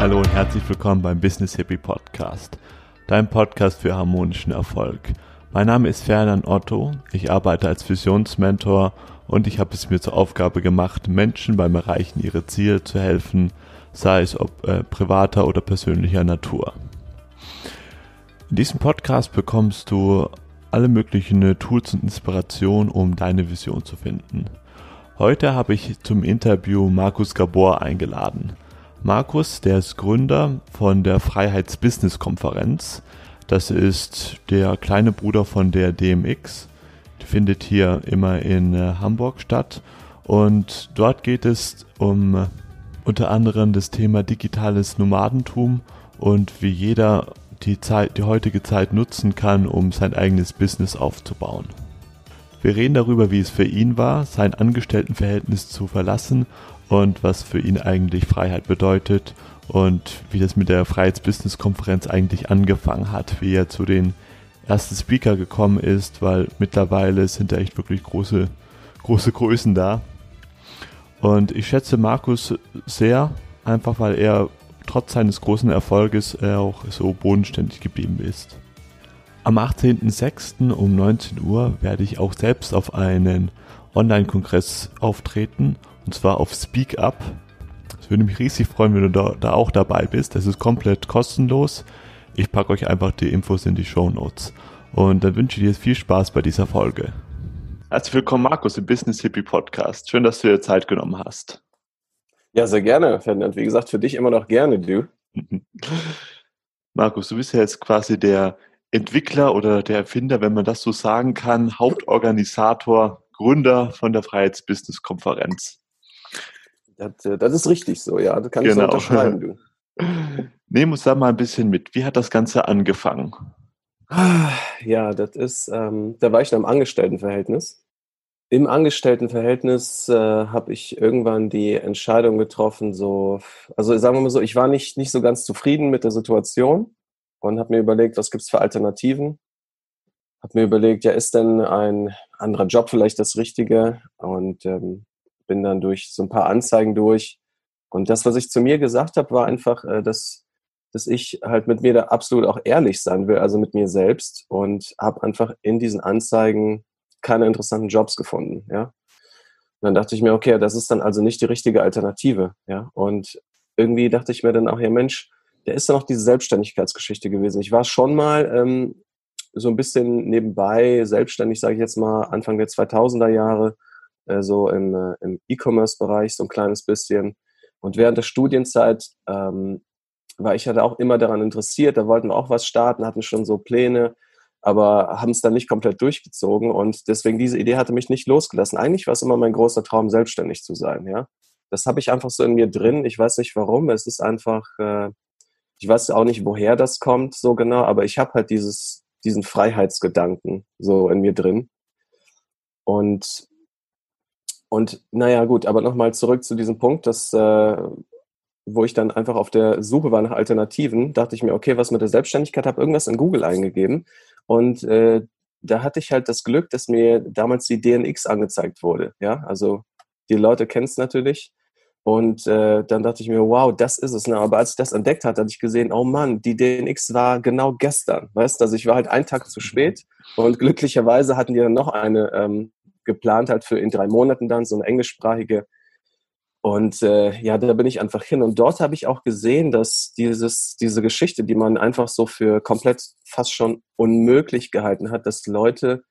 Hallo und herzlich willkommen beim Business Hippie Podcast, dein Podcast für harmonischen Erfolg. Mein Name ist Ferdinand Otto, ich arbeite als Visionsmentor und ich habe es mir zur Aufgabe gemacht, Menschen beim Erreichen ihrer Ziele zu helfen, sei es ob äh, privater oder persönlicher Natur. In diesem Podcast bekommst du alle möglichen Tools und Inspirationen, um deine Vision zu finden. Heute habe ich zum Interview Markus Gabor eingeladen. Markus, der ist Gründer von der Freiheits-Business-Konferenz. Das ist der kleine Bruder von der DMX. Die findet hier immer in äh, Hamburg statt. Und dort geht es um äh, unter anderem das Thema digitales Nomadentum und wie jeder die Zeit, die heutige Zeit nutzen kann, um sein eigenes Business aufzubauen. Wir reden darüber, wie es für ihn war, sein Angestelltenverhältnis zu verlassen und was für ihn eigentlich Freiheit bedeutet und wie das mit der Freiheits-Business-Konferenz eigentlich angefangen hat, wie er zu den ersten Speaker gekommen ist, weil mittlerweile sind da echt wirklich große, große Größen da. Und ich schätze Markus sehr, einfach weil er trotz seines großen Erfolges auch so bodenständig geblieben ist. Am 18.06. um 19 Uhr werde ich auch selbst auf einen Online-Kongress auftreten und zwar auf Speak Up. Es würde mich riesig freuen, wenn du da, da auch dabei bist. Das ist komplett kostenlos. Ich packe euch einfach die Infos in die Show Notes. Und dann wünsche ich dir viel Spaß bei dieser Folge. Herzlich willkommen, Markus, im Business Hippie Podcast. Schön, dass du dir Zeit genommen hast. Ja, sehr gerne, Ferdinand. Wie gesagt, für dich immer noch gerne, du. Markus, du bist ja jetzt quasi der Entwickler oder der Erfinder, wenn man das so sagen kann, Hauptorganisator, Gründer von der Freiheits-Business-Konferenz. Das, äh, das, ist richtig so, ja. Das kann genau. ich so unterschreiben, du. Nehmen uns da mal ein bisschen mit. Wie hat das Ganze angefangen? Ja, das ist, ähm, da war ich in einem Angestelltenverhältnis. Im Angestelltenverhältnis äh, habe ich irgendwann die Entscheidung getroffen, so, also sagen wir mal so, ich war nicht, nicht so ganz zufrieden mit der Situation und habe mir überlegt, was gibt's für Alternativen. Habe mir überlegt, ja, ist denn ein anderer Job vielleicht das Richtige? Und ähm, bin dann durch so ein paar Anzeigen durch. Und das, was ich zu mir gesagt habe, war einfach, äh, dass, dass ich halt mit mir da absolut auch ehrlich sein will, also mit mir selbst. Und habe einfach in diesen Anzeigen keine interessanten Jobs gefunden. Ja. Und dann dachte ich mir, okay, das ist dann also nicht die richtige Alternative. Ja. Und irgendwie dachte ich mir dann auch, ja Mensch, der ist dann auch diese Selbstständigkeitsgeschichte gewesen. Ich war schon mal ähm, so ein bisschen nebenbei selbstständig, sage ich jetzt mal, Anfang der 2000er Jahre, äh, so im, äh, im E-Commerce-Bereich so ein kleines bisschen. Und während der Studienzeit ähm, war ich halt auch immer daran interessiert, da wollten wir auch was starten, hatten schon so Pläne, aber haben es dann nicht komplett durchgezogen und deswegen diese Idee hatte mich nicht losgelassen. Eigentlich war es immer mein großer Traum, selbstständig zu sein, ja. Das habe ich einfach so in mir drin. Ich weiß nicht warum. Es ist einfach, äh, ich weiß auch nicht, woher das kommt so genau, aber ich habe halt dieses, diesen Freiheitsgedanken so in mir drin. Und, und naja, gut, aber nochmal zurück zu diesem Punkt, dass, äh, wo ich dann einfach auf der Suche war nach Alternativen, dachte ich mir, okay, was mit der Selbstständigkeit, habe irgendwas in Google eingegeben und äh, da hatte ich halt das Glück, dass mir damals die DNX angezeigt wurde. Ja, also die Leute kennen es natürlich. Und äh, dann dachte ich mir, wow, das ist es. Ne? Aber als ich das entdeckt hatte, hatte ich gesehen, oh Mann, die DNX war genau gestern. Weißt du, also ich war halt einen Tag zu spät und glücklicherweise hatten die dann noch eine ähm, geplant, halt für in drei Monaten dann, so eine englischsprachige. Und äh, ja, da bin ich einfach hin. Und dort habe ich auch gesehen, dass dieses, diese Geschichte, die man einfach so für komplett fast schon unmöglich gehalten hat, dass Leute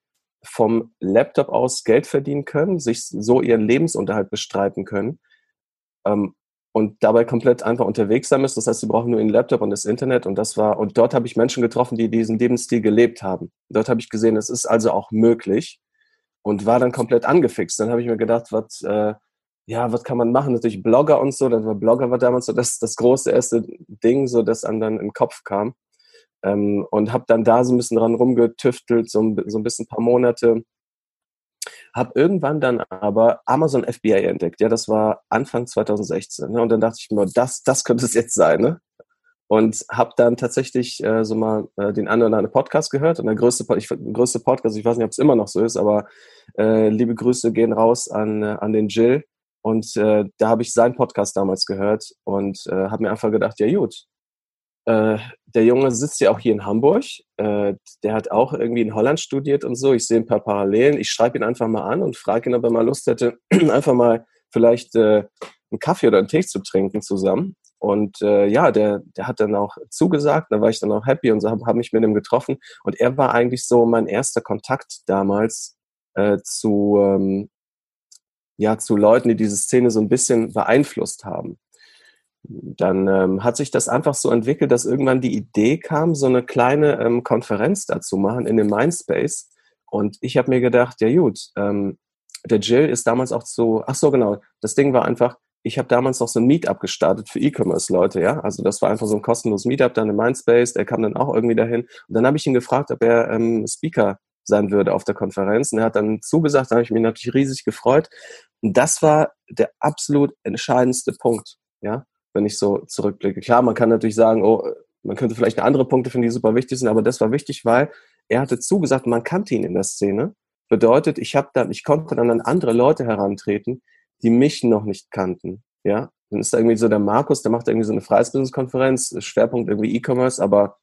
vom Laptop aus Geld verdienen können, sich so ihren Lebensunterhalt bestreiten können ähm, und dabei komplett einfach unterwegs sein müssen. Das heißt, sie brauchen nur einen Laptop und das Internet und das war, und dort habe ich Menschen getroffen, die diesen Lebensstil gelebt haben. Dort habe ich gesehen, es ist also auch möglich und war dann komplett angefixt. Dann habe ich mir gedacht, was, äh, ja, was kann man machen? Natürlich Blogger und so, das war Blogger war damals so das, das große erste Ding, so das einem dann den Kopf kam. Ähm, und habe dann da so ein bisschen dran rumgetüftelt, so, so ein bisschen ein paar Monate habe irgendwann dann aber Amazon FBA entdeckt. Ja, das war Anfang 2016. Ne? Und dann dachte ich mir, das, das könnte es jetzt sein. Ne? Und habe dann tatsächlich äh, so mal äh, den einen oder anderen Podcast gehört. Und der größte, ich, größte Podcast, ich weiß nicht, ob es immer noch so ist, aber äh, liebe Grüße gehen raus an, äh, an den Jill. Und äh, da habe ich seinen Podcast damals gehört und äh, habe mir einfach gedacht, ja gut, äh, der Junge sitzt ja auch hier in Hamburg. Äh, der hat auch irgendwie in Holland studiert und so. Ich sehe ein paar Parallelen. Ich schreibe ihn einfach mal an und frage ihn, ob er mal Lust hätte, einfach mal vielleicht äh, einen Kaffee oder einen Tee zu trinken zusammen. Und äh, ja, der, der hat dann auch zugesagt, da war ich dann auch happy und so habe hab mich mit ihm getroffen. Und er war eigentlich so mein erster Kontakt damals äh, zu, ähm, ja, zu Leuten, die diese Szene so ein bisschen beeinflusst haben. Dann ähm, hat sich das einfach so entwickelt, dass irgendwann die Idee kam, so eine kleine ähm, Konferenz dazu machen in dem Mindspace. Und ich habe mir gedacht, ja gut, ähm, der Jill ist damals auch so, ach so genau, das Ding war einfach, ich habe damals noch so ein Meetup gestartet für E-Commerce-Leute, ja. Also das war einfach so ein kostenloses Meetup dann in Mindspace, der kam dann auch irgendwie dahin. Und dann habe ich ihn gefragt, ob er ähm, Speaker sein würde auf der Konferenz. Und er hat dann zugesagt, da habe ich mich natürlich riesig gefreut. Und das war der absolut entscheidendste Punkt, ja, wenn ich so zurückblicke. Klar, man kann natürlich sagen, oh, man könnte vielleicht andere Punkte finden, die super wichtig sind, aber das war wichtig, weil er hatte zugesagt, man kannte ihn in der Szene. Bedeutet, ich habe dann, ich konnte dann an andere Leute herantreten, die mich noch nicht kannten. Ja, dann ist da irgendwie so der Markus, der macht irgendwie so eine Freiheitsbusiness-Konferenz, Schwerpunkt irgendwie E-Commerce, aber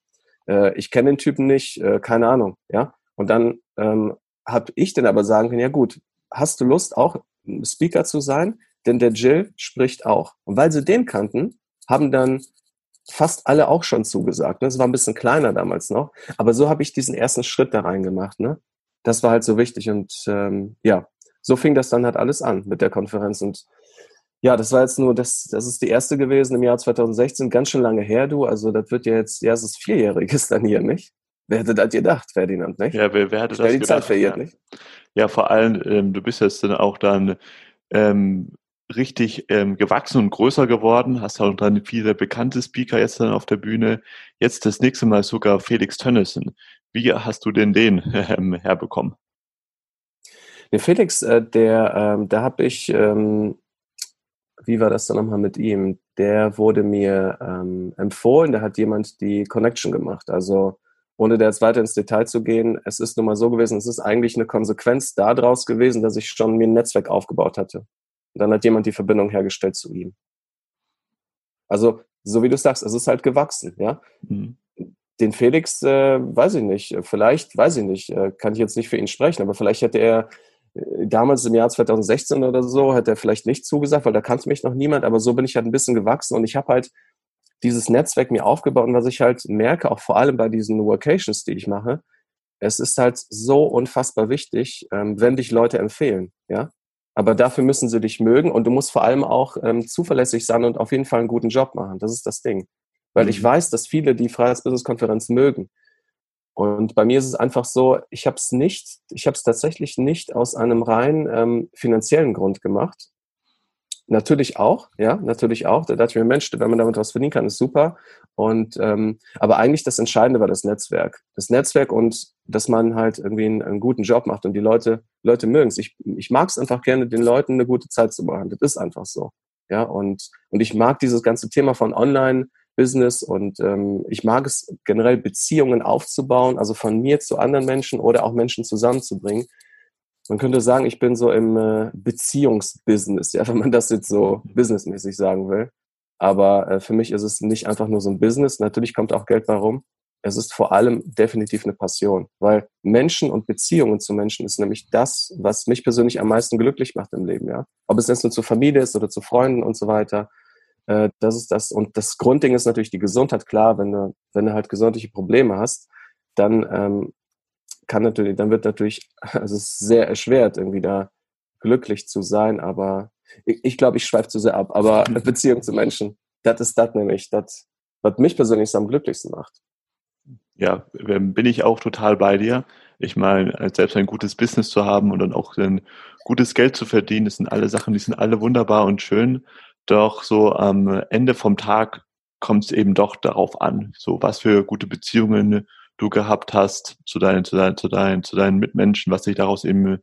äh, ich kenne den Typen nicht, äh, keine Ahnung. Ja, und dann ähm, habe ich dann aber sagen können, ja gut, hast du Lust auch Speaker zu sein? Denn der Jill spricht auch. Und weil sie den kannten, haben dann fast alle auch schon zugesagt. Das war ein bisschen kleiner damals noch. Aber so habe ich diesen ersten Schritt da reingemacht. Ne? Das war halt so wichtig. Und ähm, ja, so fing das dann halt alles an mit der Konferenz. Und ja, das war jetzt nur, das, das ist die erste gewesen im Jahr 2016, ganz schön lange her, du. Also das wird ja jetzt, ja, es ist vierjähriges dann hier, nicht? Wer hätte das gedacht, Ferdinand, nicht? Ja, wer, wer hätte das die gedacht? Zeit verjährt, ja. nicht? ja, vor allem, ähm, du bist jetzt dann auch dann ähm, richtig ähm, gewachsen und größer geworden, hast auch dann viele bekannte Speaker jetzt dann auf der Bühne. Jetzt das nächste Mal sogar Felix Tönnissen. Wie hast du denn den ähm, herbekommen? Der Felix, äh, der, ähm, da habe ich, ähm, wie war das dann nochmal mit ihm? Der wurde mir ähm, empfohlen, da hat jemand die Connection gemacht. Also ohne da jetzt weiter ins Detail zu gehen, es ist nun mal so gewesen, es ist eigentlich eine Konsequenz daraus gewesen, dass ich schon mir ein Netzwerk aufgebaut hatte. Und dann hat jemand die Verbindung hergestellt zu ihm. Also, so wie du sagst, es ist halt gewachsen, ja. Mhm. Den Felix, äh, weiß ich nicht, vielleicht, weiß ich nicht, äh, kann ich jetzt nicht für ihn sprechen, aber vielleicht hätte er damals im Jahr 2016 oder so, hätte er vielleicht nicht zugesagt, weil da kannte mich noch niemand, aber so bin ich halt ein bisschen gewachsen und ich habe halt dieses Netzwerk mir aufgebaut und was ich halt merke, auch vor allem bei diesen Workations, die ich mache, es ist halt so unfassbar wichtig, ähm, wenn dich Leute empfehlen, ja. Aber dafür müssen sie dich mögen und du musst vor allem auch ähm, zuverlässig sein und auf jeden Fall einen guten Job machen. Das ist das Ding. Weil ich Mhm. weiß, dass viele die Freiheitsbusiness-Konferenz mögen. Und bei mir ist es einfach so, ich habe es nicht, ich habe es tatsächlich nicht aus einem rein ähm, finanziellen Grund gemacht. Natürlich auch, ja, natürlich auch. Da dachte ich mir, Mensch, wenn man damit was verdienen kann, ist super. Und ähm, aber eigentlich das Entscheidende war das Netzwerk. Das Netzwerk und dass man halt irgendwie einen, einen guten Job macht und die Leute, Leute mögen es. Ich, ich mag es einfach gerne, den Leuten eine gute Zeit zu machen. Das ist einfach so. Ja, und, und ich mag dieses ganze Thema von Online-Business und ähm, ich mag es generell, Beziehungen aufzubauen, also von mir zu anderen Menschen oder auch Menschen zusammenzubringen. Man könnte sagen, ich bin so im äh, Beziehungsbusiness, ja, wenn man das jetzt so businessmäßig sagen will. Aber äh, für mich ist es nicht einfach nur so ein Business. Natürlich kommt auch Geld bei rum. Es ist vor allem definitiv eine Passion, weil Menschen und Beziehungen zu Menschen ist nämlich das, was mich persönlich am meisten glücklich macht im Leben, ja. Ob es jetzt nur zur Familie ist oder zu Freunden und so weiter. Äh, das ist das. Und das Grundding ist natürlich die Gesundheit. Klar, wenn du, wenn du halt gesundheitliche Probleme hast, dann ähm, kann natürlich, dann wird natürlich, also es ist sehr erschwert, irgendwie da glücklich zu sein, aber ich, ich glaube, ich schweife zu sehr ab. Aber Beziehung zu Menschen, das ist das nämlich, das, was mich persönlich am glücklichsten macht. Ja, ähm, bin ich auch total bei dir. Ich meine, als selbst ein gutes Business zu haben und dann auch ein gutes Geld zu verdienen, das sind alle Sachen, die sind alle wunderbar und schön. Doch so am Ende vom Tag kommt es eben doch darauf an, so was für gute Beziehungen du gehabt hast zu deinen, zu deinen, zu deinen, zu deinen Mitmenschen, was sich daraus eben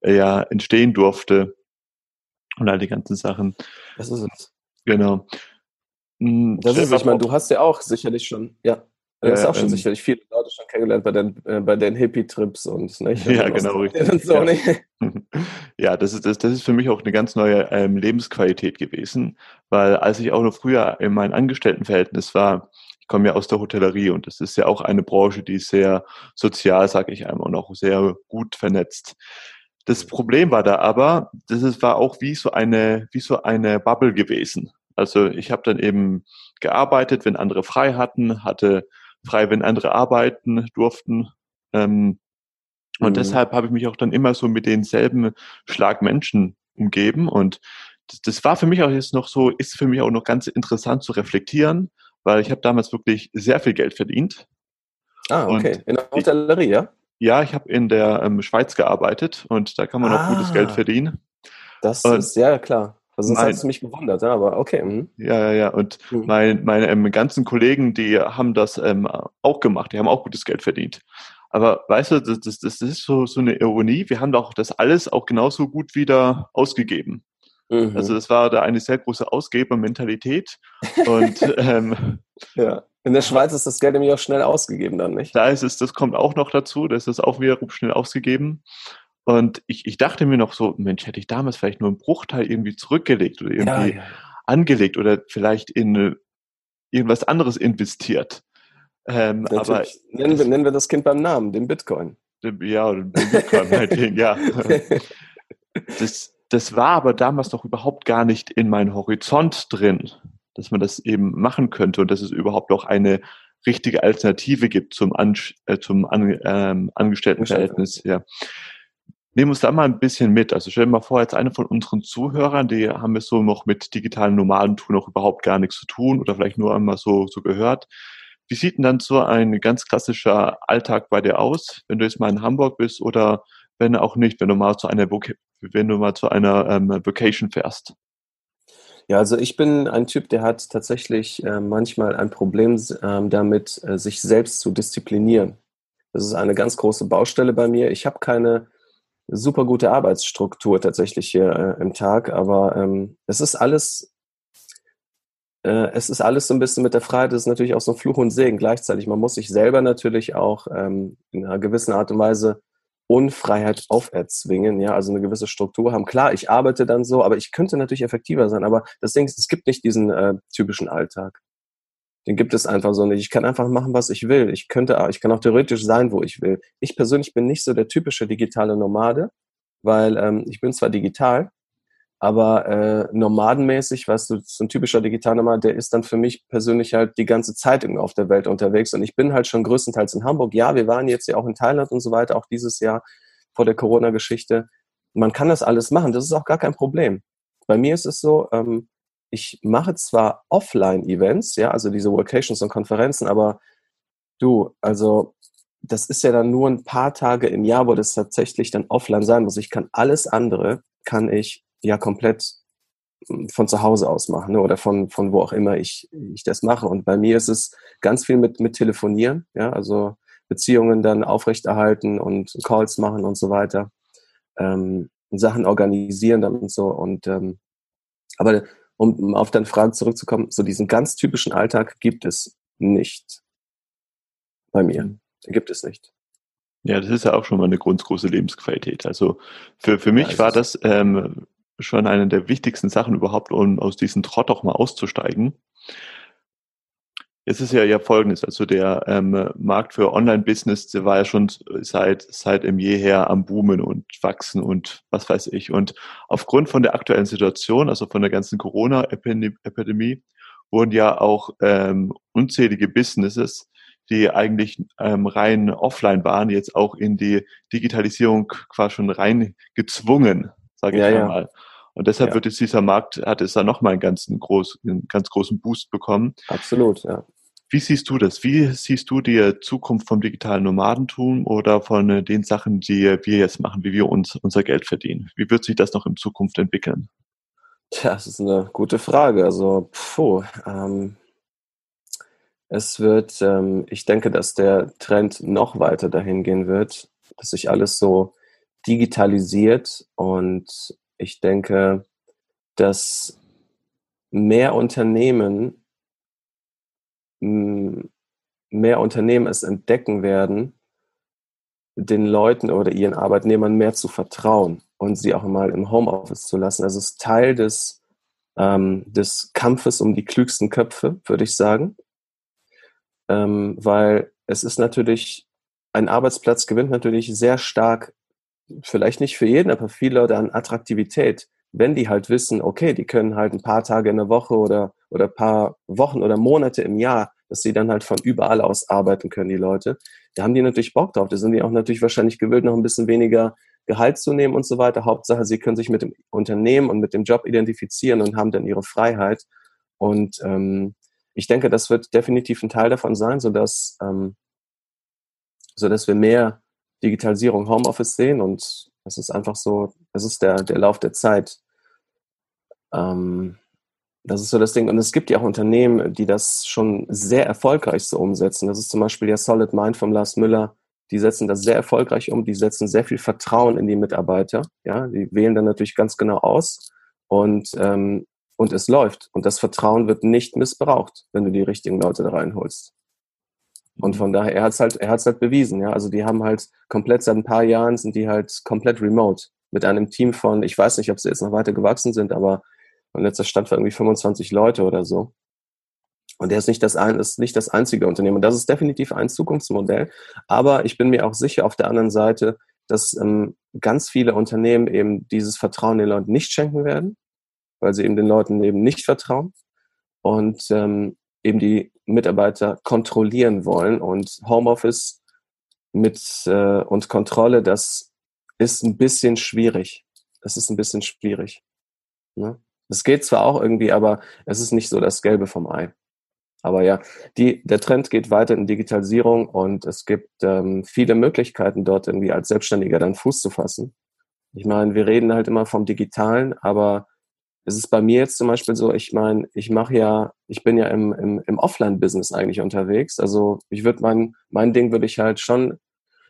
äh, ja entstehen durfte und all die ganzen Sachen. Das ist es. Genau. Mm, Das ist. Ich meine, du hast ja auch sicherlich schon, ja. Du hast auch schon ähm, sicherlich viele Leute schon kennengelernt bei den, äh, bei den Hippie-Trips und nicht? Ja, genau, richtig. So, ja. ja, das ist, das, das ist für mich auch eine ganz neue ähm, Lebensqualität gewesen, weil als ich auch noch früher in meinem Angestelltenverhältnis war, ich komme ja aus der Hotellerie und das ist ja auch eine Branche, die sehr sozial, sage ich einmal, und auch sehr gut vernetzt. Das Problem war da aber, das ist, war auch wie so eine, wie so eine Bubble gewesen. Also ich habe dann eben gearbeitet, wenn andere frei hatten, hatte frei, wenn andere arbeiten durften. Ähm, und mhm. deshalb habe ich mich auch dann immer so mit denselben Schlag Menschen umgeben. Und das, das war für mich auch jetzt noch so, ist für mich auch noch ganz interessant zu reflektieren, weil ich habe damals wirklich sehr viel Geld verdient. Ah, okay. Und in der Hotellerie, ja? Ja, ich habe in der ähm, Schweiz gearbeitet und da kann man ah, auch gutes Geld verdienen. Das und ist ja klar. Also sonst hat mich gewundert, aber okay. Mhm. Ja, ja, ja. Und mhm. mein, meine ähm, ganzen Kollegen, die haben das ähm, auch gemacht, die haben auch gutes Geld verdient. Aber weißt du, das, das, das ist so, so eine Ironie. Wir haben doch das alles auch genauso gut wieder ausgegeben. Mhm. Also das war da eine sehr große Ausgebermentalität. Und ähm, ja. In der Schweiz ist das Geld nämlich auch schnell ausgegeben dann, nicht? Da ist es, das kommt auch noch dazu, das ist auch wiederum schnell ausgegeben. Und ich, ich dachte mir noch so, Mensch, hätte ich damals vielleicht nur einen Bruchteil irgendwie zurückgelegt oder irgendwie ja, ja. angelegt oder vielleicht in irgendwas anderes investiert. Ähm, aber nennen wir, nennen wir das Kind beim Namen, den Bitcoin. Ja, den Bitcoin, meinetwegen, ja. Das, das war aber damals noch überhaupt gar nicht in meinen Horizont drin, dass man das eben machen könnte und dass es überhaupt auch eine richtige Alternative gibt zum, An äh, zum An ähm, Angestelltenverhältnis. Ja. Nehmen uns da mal ein bisschen mit. Also stell dir mal vor, jetzt eine von unseren Zuhörern, die haben wir so noch mit digitalen Nomadentum noch überhaupt gar nichts zu tun oder vielleicht nur einmal so, so gehört. Wie sieht denn dann so ein ganz klassischer Alltag bei dir aus, wenn du jetzt mal in Hamburg bist oder wenn auch nicht, wenn du mal zu einer, wenn du mal zu einer ähm, Vacation fährst? Ja, also ich bin ein Typ, der hat tatsächlich äh, manchmal ein Problem äh, damit, äh, sich selbst zu disziplinieren. Das ist eine ganz große Baustelle bei mir. Ich habe keine super gute Arbeitsstruktur tatsächlich hier äh, im Tag, aber ähm, es ist alles, äh, es ist alles so ein bisschen mit der Freiheit, es ist natürlich auch so ein Fluch und Segen gleichzeitig. Man muss sich selber natürlich auch ähm, in einer gewissen Art und Weise Unfreiheit auferzwingen, ja, also eine gewisse Struktur haben. Klar, ich arbeite dann so, aber ich könnte natürlich effektiver sein, aber das Ding ist, es gibt nicht diesen äh, typischen Alltag. Den gibt es einfach so nicht. Ich kann einfach machen, was ich will. Ich könnte, ich kann auch theoretisch sein, wo ich will. Ich persönlich bin nicht so der typische digitale Nomade, weil ähm, ich bin zwar digital, aber äh, nomadenmäßig, weißt du, so ein typischer Digitalnomad, der ist dann für mich persönlich halt die ganze Zeit irgendwie auf der Welt unterwegs. Und ich bin halt schon größtenteils in Hamburg. Ja, wir waren jetzt ja auch in Thailand und so weiter, auch dieses Jahr vor der Corona-Geschichte. Man kann das alles machen, das ist auch gar kein Problem. Bei mir ist es so, ähm, ich mache zwar Offline-Events, ja, also diese Workations und Konferenzen, aber du, also das ist ja dann nur ein paar Tage im Jahr, wo das tatsächlich dann offline sein muss. Ich kann alles andere, kann ich ja komplett hm, von zu Hause aus machen ne? oder von, von wo auch immer ich, ich das mache. Und bei mir ist es ganz viel mit, mit Telefonieren, ja, also Beziehungen dann aufrechterhalten und Calls machen und so weiter. Ähm, Sachen organisieren dann und so. Und ähm, aber um auf deine Frage zurückzukommen, so diesen ganz typischen Alltag gibt es nicht bei mir. Den gibt es nicht. Ja, das ist ja auch schon mal eine ganz große Lebensqualität. Also für, für mich ja, war das ähm, schon eine der wichtigsten Sachen überhaupt, um aus diesem Trott auch mal auszusteigen. Es ist ja ja folgendes, also der ähm, Markt für Online-Business, der war ja schon seit seit im jeher am Boomen und wachsen und was weiß ich. Und aufgrund von der aktuellen Situation, also von der ganzen Corona-Epidemie, wurden ja auch ähm, unzählige Businesses, die eigentlich ähm, rein offline waren, jetzt auch in die Digitalisierung quasi schon rein gezwungen, sage ich ja, mal. Und deshalb ja. wird jetzt dieser Markt, hat es da nochmal einen ganz, groß, einen ganz großen Boost bekommen. Absolut, ja. Wie siehst du das? Wie siehst du die Zukunft vom digitalen Nomadentum oder von äh, den Sachen, die wir jetzt machen, wie wir uns unser Geld verdienen? Wie wird sich das noch in Zukunft entwickeln? Tja, das ist eine gute Frage. Also, puh, ähm, es wird, ähm, ich denke, dass der Trend noch weiter dahin gehen wird, dass sich alles so digitalisiert und ich denke, dass mehr Unternehmen mehr Unternehmen es entdecken werden, den Leuten oder ihren Arbeitnehmern mehr zu vertrauen und sie auch mal im Homeoffice zu lassen. Also es ist Teil des, ähm, des Kampfes um die klügsten Köpfe, würde ich sagen. Ähm, weil es ist natürlich, ein Arbeitsplatz gewinnt natürlich sehr stark, vielleicht nicht für jeden, aber viele Leute an Attraktivität, wenn die halt wissen, okay, die können halt ein paar Tage in der Woche oder, oder ein paar Wochen oder Monate im Jahr dass sie dann halt von überall aus arbeiten können, die Leute. Da haben die natürlich Bock drauf. Da sind die auch natürlich wahrscheinlich gewillt, noch ein bisschen weniger Gehalt zu nehmen und so weiter. Hauptsache, sie können sich mit dem Unternehmen und mit dem Job identifizieren und haben dann ihre Freiheit. Und ähm, ich denke, das wird definitiv ein Teil davon sein, sodass, ähm, sodass wir mehr Digitalisierung Homeoffice sehen und es ist einfach so, es ist der, der Lauf der Zeit. Ähm, das ist so das Ding. Und es gibt ja auch Unternehmen, die das schon sehr erfolgreich so umsetzen. Das ist zum Beispiel der Solid Mind von Lars Müller. Die setzen das sehr erfolgreich um. Die setzen sehr viel Vertrauen in die Mitarbeiter. Ja, die wählen dann natürlich ganz genau aus und ähm, und es läuft. Und das Vertrauen wird nicht missbraucht, wenn du die richtigen Leute da reinholst. Und von daher, er hat es halt, er hat's halt bewiesen, ja. Also die haben halt komplett seit ein paar Jahren sind die halt komplett remote. Mit einem Team von, ich weiß nicht, ob sie jetzt noch weiter gewachsen sind, aber mein letzter Stand war irgendwie 25 Leute oder so. Und der ist nicht das, ein, ist nicht das einzige Unternehmen. Und das ist definitiv ein Zukunftsmodell. Aber ich bin mir auch sicher auf der anderen Seite, dass ähm, ganz viele Unternehmen eben dieses Vertrauen den Leuten nicht schenken werden, weil sie eben den Leuten eben nicht vertrauen und ähm, eben die Mitarbeiter kontrollieren wollen. Und Homeoffice mit äh, und Kontrolle, das ist ein bisschen schwierig. Das ist ein bisschen schwierig. Ne? Es geht zwar auch irgendwie, aber es ist nicht so das Gelbe vom Ei. Aber ja, die, der Trend geht weiter in Digitalisierung und es gibt ähm, viele Möglichkeiten, dort irgendwie als Selbstständiger dann Fuß zu fassen. Ich meine, wir reden halt immer vom Digitalen, aber es ist bei mir jetzt zum Beispiel so, ich meine, ich mache ja, ich bin ja im, im, im Offline-Business eigentlich unterwegs. Also ich würde mein, mein Ding würde ich halt schon,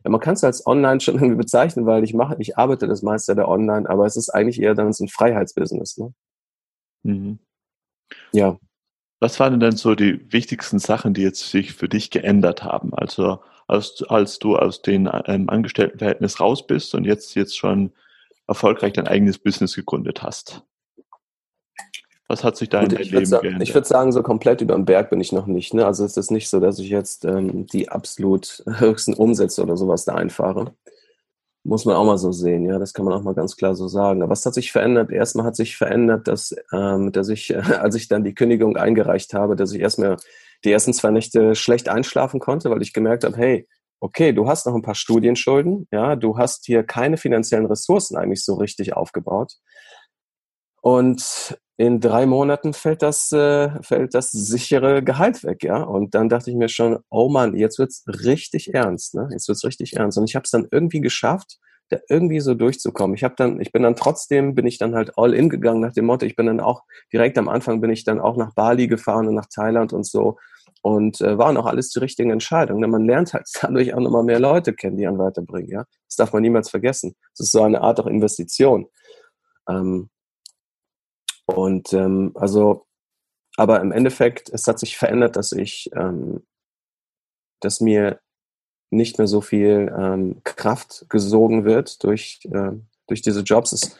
ja, man kann es als online schon irgendwie bezeichnen, weil ich mache, ich arbeite das meiste der online, aber es ist eigentlich eher dann so ein Freiheitsbusiness. Ne? Mhm. Ja. Was waren denn so die wichtigsten Sachen, die jetzt sich für dich geändert haben? Also als, als du aus dem ähm, Angestelltenverhältnis raus bist und jetzt, jetzt schon erfolgreich dein eigenes Business gegründet hast. Was hat sich da in deinem Leben sagen, geändert? Ich würde sagen, so komplett über den Berg bin ich noch nicht. Ne? Also es ist nicht so, dass ich jetzt ähm, die absolut höchsten Umsätze oder sowas da einfahre. Muss man auch mal so sehen, ja, das kann man auch mal ganz klar so sagen. Aber was hat sich verändert? Erstmal hat sich verändert, dass, ähm, dass ich, äh, als ich dann die Kündigung eingereicht habe, dass ich erstmal die ersten zwei Nächte schlecht einschlafen konnte, weil ich gemerkt habe, hey, okay, du hast noch ein paar Studienschulden, ja, du hast hier keine finanziellen Ressourcen eigentlich so richtig aufgebaut. Und in drei Monaten fällt das, äh, fällt das sichere Gehalt weg, ja. Und dann dachte ich mir schon, oh Mann, jetzt wird's richtig ernst, ne? Jetzt wird's richtig ernst. Und ich habe es dann irgendwie geschafft, da irgendwie so durchzukommen. Ich habe dann, ich bin dann trotzdem, bin ich dann halt all in gegangen nach dem Motto. Ich bin dann auch direkt am Anfang bin ich dann auch nach Bali gefahren und nach Thailand und so und äh, waren auch alles die richtigen Entscheidungen. Denn man lernt halt dadurch auch nochmal mehr Leute kennen, die einen weiterbringen. Ja, das darf man niemals vergessen. Das ist so eine Art auch Investition. Ähm, und ähm, also, aber im Endeffekt, es hat sich verändert, dass ich, ähm, dass mir nicht mehr so viel ähm, Kraft gesogen wird durch, äh, durch diese Jobs. Es,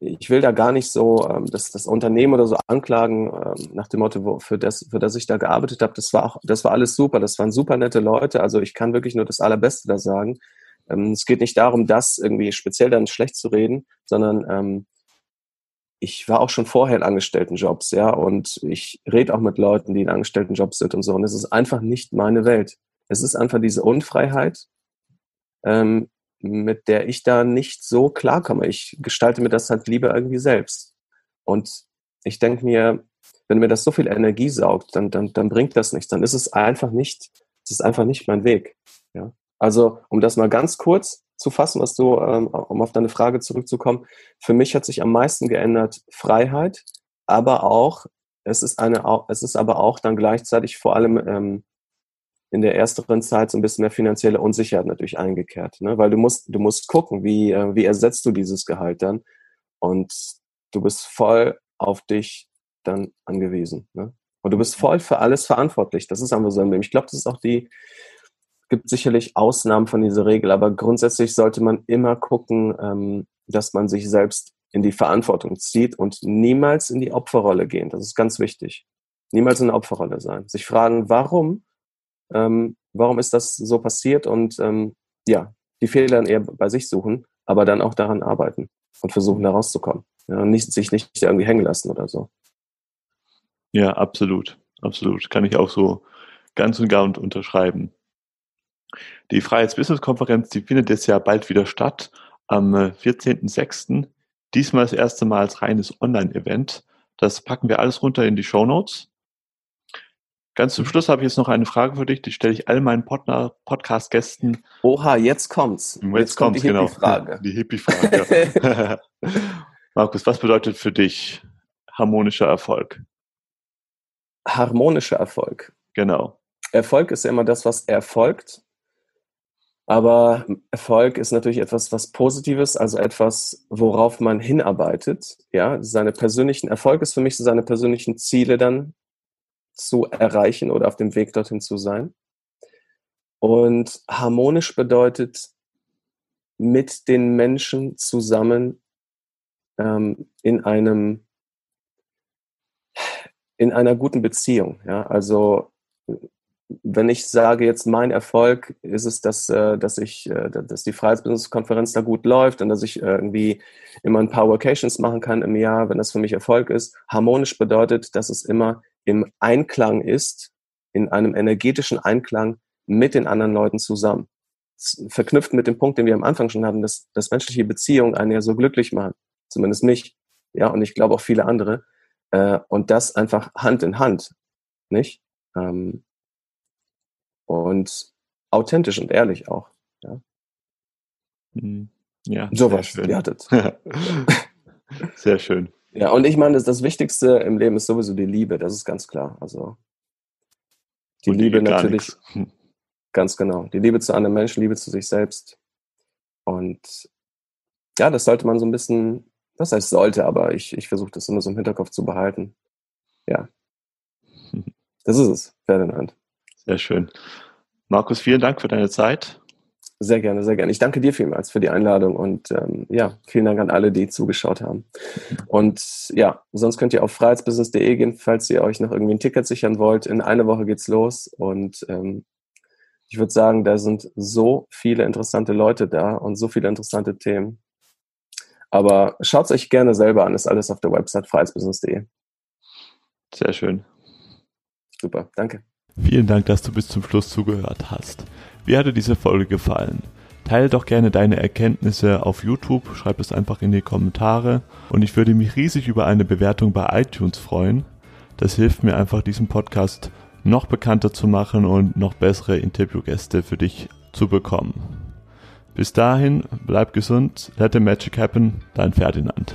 ich will da gar nicht so ähm, das, das Unternehmen oder so anklagen ähm, nach dem Motto, wo, für, das, für das ich da gearbeitet habe. Das war auch, das war alles super. Das waren super nette Leute. Also ich kann wirklich nur das Allerbeste da sagen. Ähm, es geht nicht darum, das irgendwie speziell dann schlecht zu reden, sondern ähm, ich war auch schon vorher in Angestelltenjobs, ja, und ich rede auch mit Leuten, die in Angestelltenjobs sind und so. Und es ist einfach nicht meine Welt. Es ist einfach diese Unfreiheit, ähm, mit der ich da nicht so klarkomme. Ich gestalte mir das halt lieber irgendwie selbst. Und ich denke mir, wenn mir das so viel Energie saugt, dann, dann, dann bringt das nichts. Dann ist es einfach nicht, es ist einfach nicht mein Weg. Ja? Also, um das mal ganz kurz zu fassen, was du, ähm, um auf deine Frage zurückzukommen. Für mich hat sich am meisten geändert Freiheit, aber auch, es ist eine, es ist aber auch dann gleichzeitig vor allem ähm, in der ersteren Zeit so ein bisschen mehr finanzielle Unsicherheit natürlich eingekehrt, ne? weil du musst, du musst gucken, wie, äh, wie ersetzt du dieses Gehalt dann und du bist voll auf dich dann angewiesen. Ne? Und du bist voll für alles verantwortlich. Das ist einfach so im Leben. Ich glaube, das ist auch die, gibt sicherlich Ausnahmen von dieser Regel, aber grundsätzlich sollte man immer gucken, ähm, dass man sich selbst in die Verantwortung zieht und niemals in die Opferrolle gehen. Das ist ganz wichtig. Niemals in der Opferrolle sein. Sich fragen, warum, ähm, warum ist das so passiert und ähm, ja, die Fehler dann eher bei sich suchen, aber dann auch daran arbeiten und versuchen, da rauszukommen. Ja, und nicht, sich nicht irgendwie hängen lassen oder so. Ja, absolut. Absolut. Kann ich auch so ganz und gar unterschreiben. Die Freiheits-Business-Konferenz, die findet jetzt ja bald wieder statt, am 14.06. Äh, Diesmal das erste Mal als reines Online-Event. Das packen wir alles runter in die Show Notes. Ganz zum mhm. Schluss habe ich jetzt noch eine Frage für dich, die stelle ich all meinen Podcast-Gästen. Oha, jetzt kommt's. Jetzt, jetzt kommt die genau. Hippie-Frage. Die Hippie-Frage. Markus, was bedeutet für dich harmonischer Erfolg? Harmonischer Erfolg. Genau. Erfolg ist ja immer das, was erfolgt. Aber Erfolg ist natürlich etwas, was Positives, also etwas, worauf man hinarbeitet. Ja, seine persönlichen Erfolg ist für mich seine persönlichen Ziele dann zu erreichen oder auf dem Weg dorthin zu sein. Und harmonisch bedeutet mit den Menschen zusammen ähm, in einem in einer guten Beziehung. Ja, also wenn ich sage jetzt mein Erfolg ist es, dass, äh, dass ich, äh, dass die Freiheitsbusiness-Konferenz da gut läuft und dass ich irgendwie immer ein paar Vacations machen kann im Jahr, wenn das für mich Erfolg ist. Harmonisch bedeutet, dass es immer im Einklang ist, in einem energetischen Einklang mit den anderen Leuten zusammen. Verknüpft mit dem Punkt, den wir am Anfang schon hatten, dass, dass menschliche Beziehungen einen ja so glücklich machen. Zumindest mich. Ja, und ich glaube auch viele andere. Äh, und das einfach Hand in Hand. Nicht? Ähm, und authentisch und ehrlich auch. Ja, mhm. ja sowas. Hattet. sehr schön. Ja, und ich meine, das, das Wichtigste im Leben ist sowieso die Liebe, das ist ganz klar. Also die, die Liebe natürlich, ganz genau. Die Liebe zu einem Menschen, Liebe zu sich selbst. Und ja, das sollte man so ein bisschen, das heißt sollte, aber ich, ich versuche das immer so im Hinterkopf zu behalten. Ja. Das ist es, Ferdinand. Sehr schön. Markus, vielen Dank für deine Zeit. Sehr gerne, sehr gerne. Ich danke dir vielmals für die Einladung und ähm, ja, vielen Dank an alle, die zugeschaut haben. Und ja, sonst könnt ihr auf freiheitsbusiness.de gehen, falls ihr euch noch irgendwie ein Ticket sichern wollt. In einer Woche geht's los und ähm, ich würde sagen, da sind so viele interessante Leute da und so viele interessante Themen. Aber schaut es euch gerne selber an, ist alles auf der Website freiheitsbusiness.de. Sehr schön. Super, danke. Vielen Dank, dass du bis zum Schluss zugehört hast. Wie hat dir diese Folge gefallen? Teile doch gerne deine Erkenntnisse auf YouTube, schreib es einfach in die Kommentare und ich würde mich riesig über eine Bewertung bei iTunes freuen. Das hilft mir einfach, diesen Podcast noch bekannter zu machen und noch bessere Interviewgäste für dich zu bekommen. Bis dahin, bleib gesund, let the magic happen, dein Ferdinand.